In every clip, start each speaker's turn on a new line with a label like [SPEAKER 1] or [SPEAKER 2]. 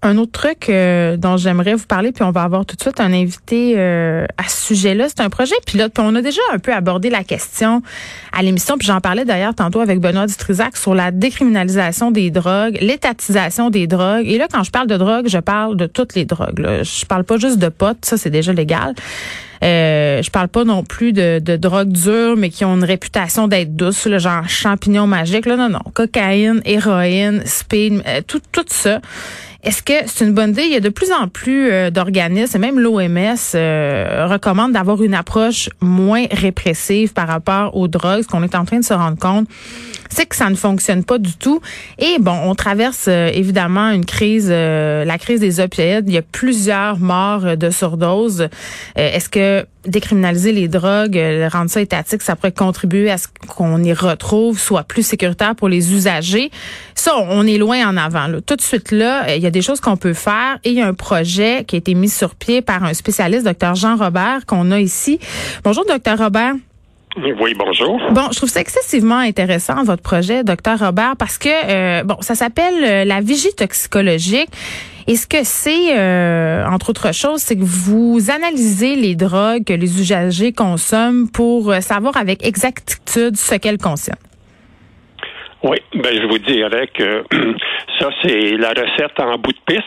[SPEAKER 1] Un autre truc euh, dont j'aimerais vous parler, puis on va avoir tout de suite un invité euh, à ce sujet-là, c'est un projet pilote. Puis on a déjà un peu abordé la question à l'émission, puis j'en parlais d'ailleurs tantôt avec Benoît Dutrisac sur la décriminalisation des drogues, l'étatisation des drogues. Et là, quand je parle de drogue, je parle de toutes les drogues. Là. Je parle pas juste de potes, ça c'est déjà légal. Euh, je parle pas non plus de, de drogues dures, mais qui ont une réputation d'être douces, le genre champignons magiques. Là, non, non. Cocaïne, héroïne, speed, euh, tout, tout ça. Est-ce que c'est une bonne idée? Il y a de plus en plus euh, d'organismes, et même l'OMS euh, recommande d'avoir une approche moins répressive par rapport aux drogues. Ce qu'on est en train de se rendre compte, c'est que ça ne fonctionne pas du tout. Et bon, on traverse euh, évidemment une crise, la crise des opioïdes. Il y a plusieurs morts de surdose. Est-ce que décriminaliser les drogues, rendre ça étatique, ça pourrait contribuer à ce qu'on y retrouve, soit plus sécuritaire pour les usagers? Ça, on est loin en avant. Tout de suite là, il y a des choses qu'on peut faire et il y a un projet qui a été mis sur pied par un spécialiste, docteur Jean Robert, qu'on a ici. Bonjour, docteur Robert.
[SPEAKER 2] Oui, bonjour.
[SPEAKER 1] Bon, je trouve ça excessivement intéressant, votre projet, docteur Robert, parce que, euh, bon, ça s'appelle euh, la vigie toxicologique. Et ce que c'est, euh, entre autres choses, c'est que vous analysez les drogues que les usagers consomment pour savoir avec exactitude ce qu'elles consomment?
[SPEAKER 2] Oui, ben je vous dirais que ça c'est la recette en bout de piste,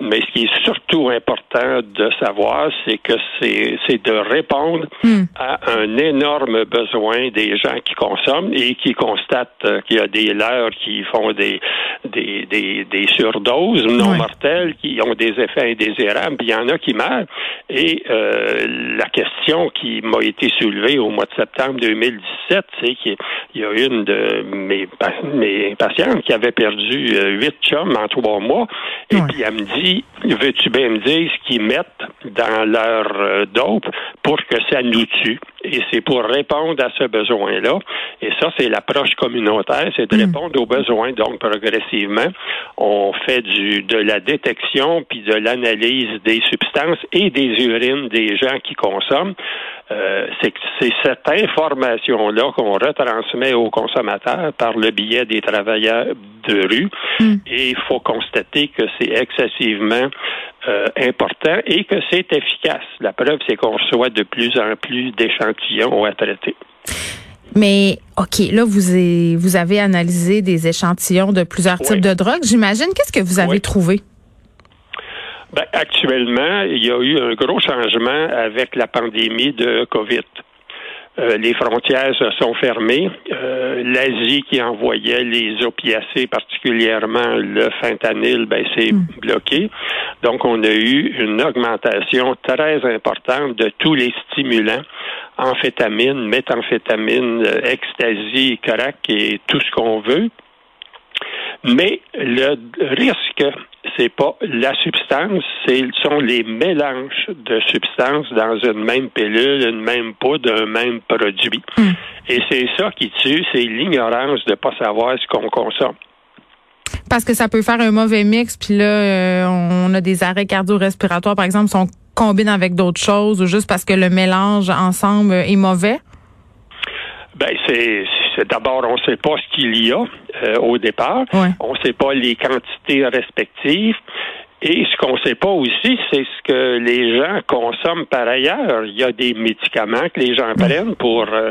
[SPEAKER 2] mais ce qui est surtout important de savoir, c'est que c'est c'est de répondre hmm. à un énorme besoin des gens qui consomment et qui constatent qu'il y a des leurs qui font des des, des, des surdoses non mortelles qui ont des effets indésirables, puis il y en a qui meurent. Et euh, la question qui m'a été soulevée au mois de septembre 2017, c'est qu'il y a une de mes mes patientes qui avaient perdu euh, huit chums en trois mois. Et puis elle me dit, veux-tu bien me dire ce qu'ils mettent dans leur euh, dope pour que ça nous tue? Et c'est pour répondre à ce besoin-là. Et ça, c'est l'approche communautaire, c'est de hmm. répondre aux besoins. Donc, progressivement, on fait du, de la détection puis de l'analyse des substances et des urines des gens qui consomment. Euh, c'est cette information-là qu'on retransmet aux consommateurs par le biais des travailleurs de rue. Hmm. Et il faut constater que c'est excessivement euh, important et que c'est efficace. La preuve, c'est qu'on reçoit de plus en plus d'échantillons à traiter.
[SPEAKER 1] Mais OK, là, vous vous avez analysé des échantillons de plusieurs types de drogues. J'imagine, qu'est-ce que vous avez trouvé?
[SPEAKER 2] Ben, actuellement, il y a eu un gros changement avec la pandémie de COVID. Euh, les frontières se sont fermées. Euh, L'Asie qui envoyait les opiacés, particulièrement le fentanyl, ben, c'est hmm. bloqué. Donc, on a eu une augmentation très importante de tous les stimulants, amphétamine, méthamphétamine, euh, ecstasy, crack et tout ce qu'on veut. Mais le risque, c'est pas la substance, c'est sont les mélanges de substances dans une même pilule, une même poudre, un même produit. Hmm. Et c'est ça qui tue, c'est l'ignorance de pas savoir ce qu'on consomme.
[SPEAKER 1] Parce que ça peut faire un mauvais mix, puis là, euh, on a des arrêts cardio-respiratoires, par exemple, si on combine avec d'autres choses, ou juste parce que le mélange ensemble est mauvais?
[SPEAKER 2] Ben, c'est d'abord, on ne sait pas ce qu'il y a euh, au départ. On ne sait pas les quantités respectives. Et ce qu'on ne sait pas aussi, c'est ce que les gens consomment par ailleurs. Il y a des médicaments que les gens prennent pour euh,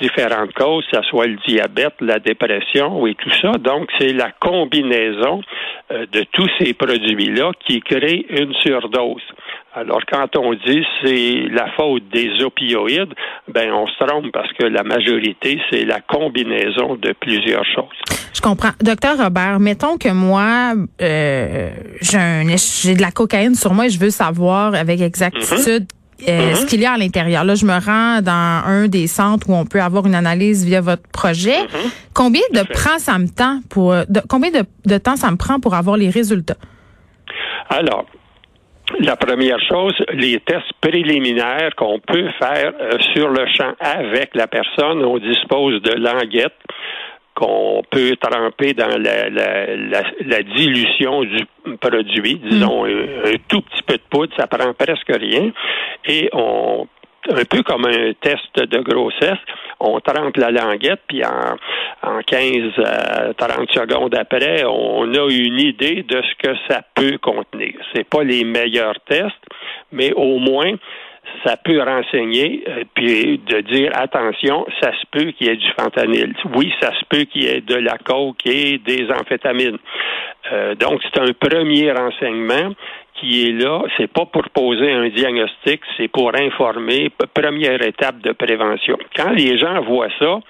[SPEAKER 2] différentes causes, que ce soit le diabète, la dépression et tout ça. Donc, c'est la combinaison euh, de tous ces produits-là qui crée une surdose. Alors, quand on dit c'est la faute des opioïdes, ben on se trompe parce que la majorité, c'est la combinaison de plusieurs choses.
[SPEAKER 1] Je comprends. Docteur Robert, mettons que moi, euh, j'ai de la cocaïne sur moi et je veux savoir avec exactitude mhm. euh, ce mhm. qu'il y a à l'intérieur. Là, je me rends dans un des centres où on peut avoir une analyse via votre projet. Mhm. Combien de prend ça me temps pour de, combien de, de temps ça me prend pour avoir les résultats?
[SPEAKER 2] Alors, la première chose, les tests préliminaires qu'on peut faire euh, sur le champ avec la personne, on dispose de languettes qu'on peut tremper dans la, la, la, dilution du produit, disons mm. un, tout petit peu de poudre, ça prend presque rien, et on un peu comme un test de grossesse, on trempe la languette, puis en, en 15 à 30 secondes après, on a une idée de ce que ça peut contenir. C'est pas les meilleurs tests, mais au moins ça peut renseigner, euh, puis de dire attention, ça se peut qu'il y ait du fentanyl. Oui, ça se peut qu'il y ait de la coke et des amphétamines. Euh, donc, c'est un premier renseignement qui est là. C'est pas pour poser un diagnostic, c'est pour informer. Première étape de prévention. Quand les gens voient ça,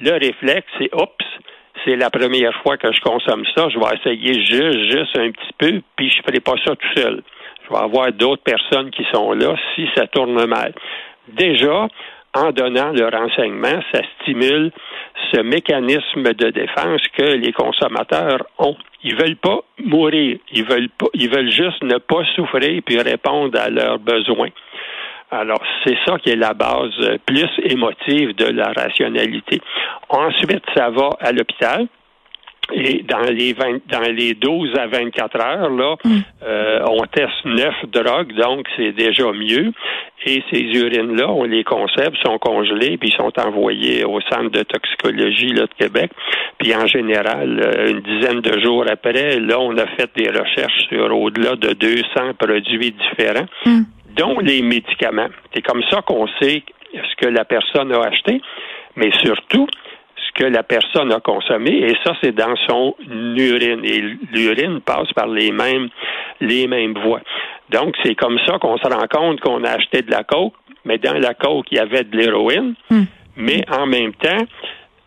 [SPEAKER 2] le réflexe, c'est oups, c'est la première fois que je consomme ça, je vais essayer juste, juste un petit peu, puis je ferai pas ça tout seul va avoir d'autres personnes qui sont là si ça tourne mal. Déjà, en donnant le renseignement, ça stimule ce mécanisme de défense que les consommateurs ont. Ils veulent pas mourir, ils veulent pas, ils veulent juste ne pas souffrir puis répondre à leurs besoins. Alors, c'est ça qui est la base plus émotive de la rationalité. Ensuite, ça va à l'hôpital. Et dans les 20, dans les 12 à 24 heures, là, mm. euh, on teste neuf drogues, donc c'est déjà mieux. Et ces urines-là, on les conserve, sont congelées, puis sont envoyées au centre de toxicologie là, de Québec. Puis en général, euh, une dizaine de jours après, là, on a fait des recherches sur au-delà de 200 produits différents, mm. dont les médicaments. C'est comme ça qu'on sait ce que la personne a acheté, mais surtout, que la personne a consommé, et ça, c'est dans son urine. Et l'urine passe par les mêmes, les mêmes voies. Donc, c'est comme ça qu'on se rend compte qu'on a acheté de la coke, mais dans la coke, il y avait de l'héroïne, hmm. mais en même temps,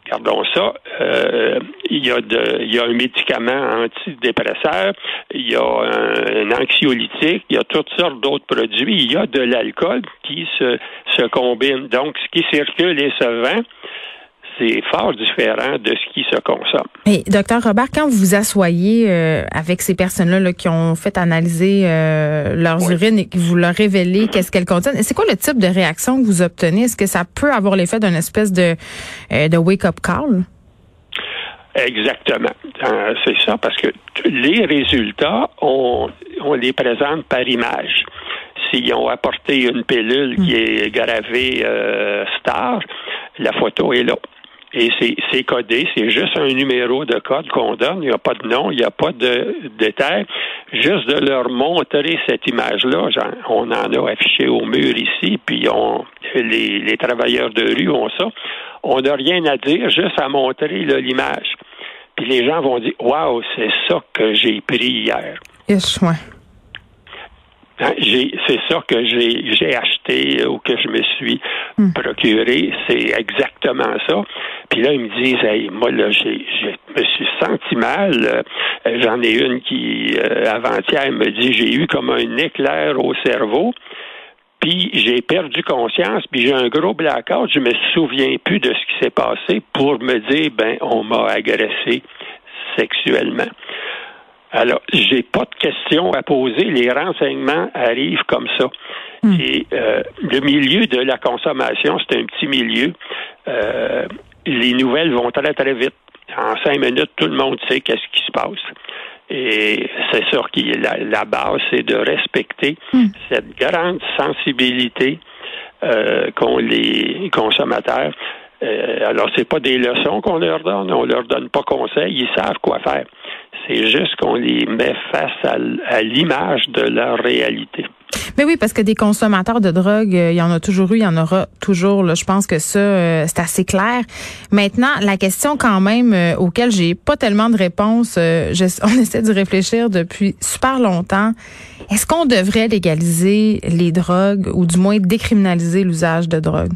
[SPEAKER 2] Regardons ça. Euh, il, y a de, il y a un médicament antidépresseur, il y a un, anxiolytique, il y a toutes sortes d'autres produits. Il y a de l'alcool qui se, se combine. Donc, ce qui circule et se vend, c'est fort différent de ce qui se consomme.
[SPEAKER 1] Et docteur Robert, quand vous vous asseyez euh, avec ces personnes-là qui ont fait analyser euh, leurs urines et que vous leur révélez qu'est-ce qu'elles contiennent, c'est quoi le type de réaction que vous obtenez? Est-ce que ça peut avoir l'effet d'une espèce de, euh, de wake-up call?
[SPEAKER 2] Exactement. c'est ça, parce que les résultats, on, on les présente par image. S'ils ont apporté une pilule qui hmm. est gravée star, la photo est là et c'est codé, c'est juste un numéro de code qu'on donne, il n'y a pas de nom, il n'y a pas de détail, juste de leur montrer cette image-là, on en a affiché au mur ici, puis les, travailleurs de rue ont ça, on n'a rien à dire, juste à montrer l'image. Puis les gens vont dire, waouh, c'est ça que j'ai pris hier.
[SPEAKER 1] Yes,
[SPEAKER 2] Hein, c'est ça que j'ai acheté ou que je me suis hmm. procuré. C'est exactement ça. Puis là, ils me disent, hey, moi, là, j'ai, je me suis senti mal. Euh, j'en ai une qui, euh, avant-hier, me dit, j'ai eu comme un éclair au cerveau. Puis j'ai perdu conscience, puis j'ai un gros blackout. Je me souviens plus de ce qui s'est passé pour me dire, ben, on m'a agressé sexuellement. Alors, j'ai pas de questions à poser. Les renseignements arrivent comme ça. Hmm. Et euh, le milieu de la consommation, c'est un petit milieu. Euh, les nouvelles vont très, très vite. En cinq minutes, tout le monde sait qu'est-ce qui se passe. Et c'est sûr que la, la base, c'est de respecter hmm. cette grande sensibilité euh, qu'ont les consommateurs. Euh, alors, c'est pas des leçons qu'on leur donne, on leur donne pas conseil, ils savent quoi faire. C'est juste qu'on les met face à, l'image de leur réalité.
[SPEAKER 1] Mais oui, parce que des consommateurs de drogue, euh, il y en a toujours eu, il y en aura toujours. Je pense que ça, euh, c'est assez clair. Maintenant, la question quand même euh, auquel j'ai pas tellement de réponses, on essaie de réfléchir depuis super longtemps. Est-ce qu'on devrait légaliser les drogues ou du moins décriminaliser l'usage de drogue?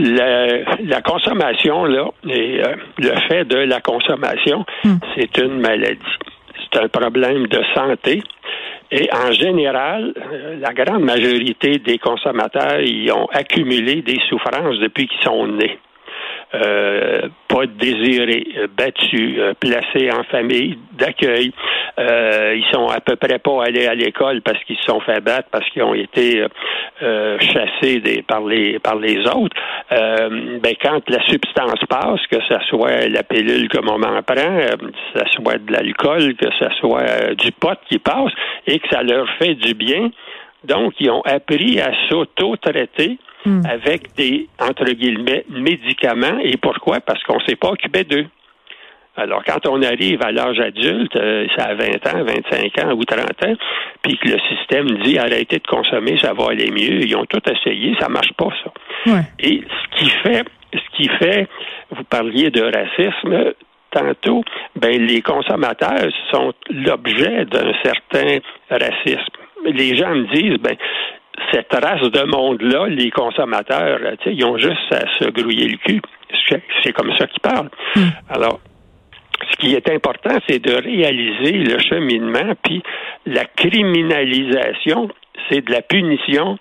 [SPEAKER 2] La, consommation, là, et, euh, le fait de la consommation, hmm. c'est une maladie. C'est un problème de santé. Et en général, euh, la grande majorité des consommateurs y ont accumulé des souffrances depuis qu'ils sont nés. pas désirés, battus, placés en famille d'accueil. Ils sont à peu près pas allés à l'école parce qu'ils se sont fait battre, parce qu'ils ont été chassés des, par les par les autres. ben quand la substance passe, que ce soit la pilule que maman prend, que ce soit de l'alcool, que ce soit du pot qui passe, et que ça leur fait du bien, donc, ils ont appris à s'auto-traiter hmm. avec des, entre guillemets, médicaments. Et pourquoi? Parce qu'on ne s'est pas occupé d'eux. Alors, quand on arrive à l'âge adulte, euh, ça a 20 ans, 25 ans ou 30 ans, puis que le système dit arrêtez de consommer, ça va aller mieux. Ils ont tout essayé, ça marche pas, ça. Et ce qui fait, ce qui fait, vous parliez de racisme tantôt, ben les consommateurs sont l'objet d'un certain racisme les gens me disent, ben, cette race de monde-là, les consommateurs, ils ont juste à se grouiller le cul. C'est comme ça qu'ils parlent. Hmm. Alors, qui est important, c'est de réaliser le cheminement, puis la criminalisation, c'est de la punition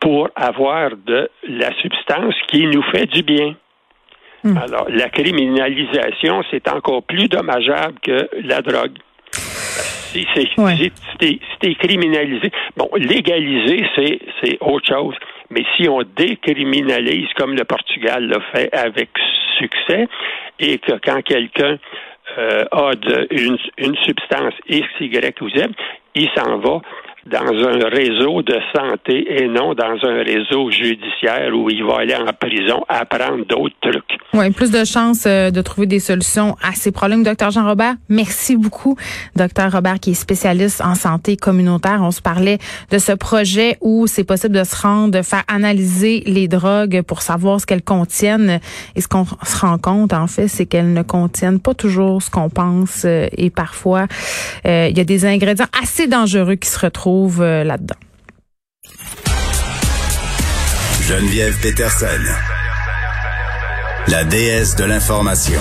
[SPEAKER 2] pour avoir de la substance qui nous fait du bien. Hmm. Alors, la criminalisation, c'est encore plus dommageable que la drogue si c'est criminalisé, bon, légaliser, c'est autre chose. Mais si on décriminalise, comme le Portugal l'a fait avec succès, et que quand quelqu'un euh, a de, une, une substance X, Y ou Z, il s'en va dans un réseau de santé et non dans un réseau judiciaire où il va aller en prison apprendre d'autres trucs.
[SPEAKER 1] Oui, plus de chances euh, de trouver des solutions à ces problèmes. Docteur Jean-Robert, merci beaucoup. Docteur Robert, qui est spécialiste en santé communautaire. On se parlait de ce projet où c'est possible de se rendre, de faire analyser les drogues pour savoir ce qu'elles contiennent. Et ce qu'on se rend compte, en fait, c'est qu'elles ne contiennent pas toujours ce qu'on pense. Euh, et parfois, euh, il y a des ingrédients assez dangereux qui se retrouvent euh, là-dedans.
[SPEAKER 3] Geneviève Peterson, la déesse de l'information.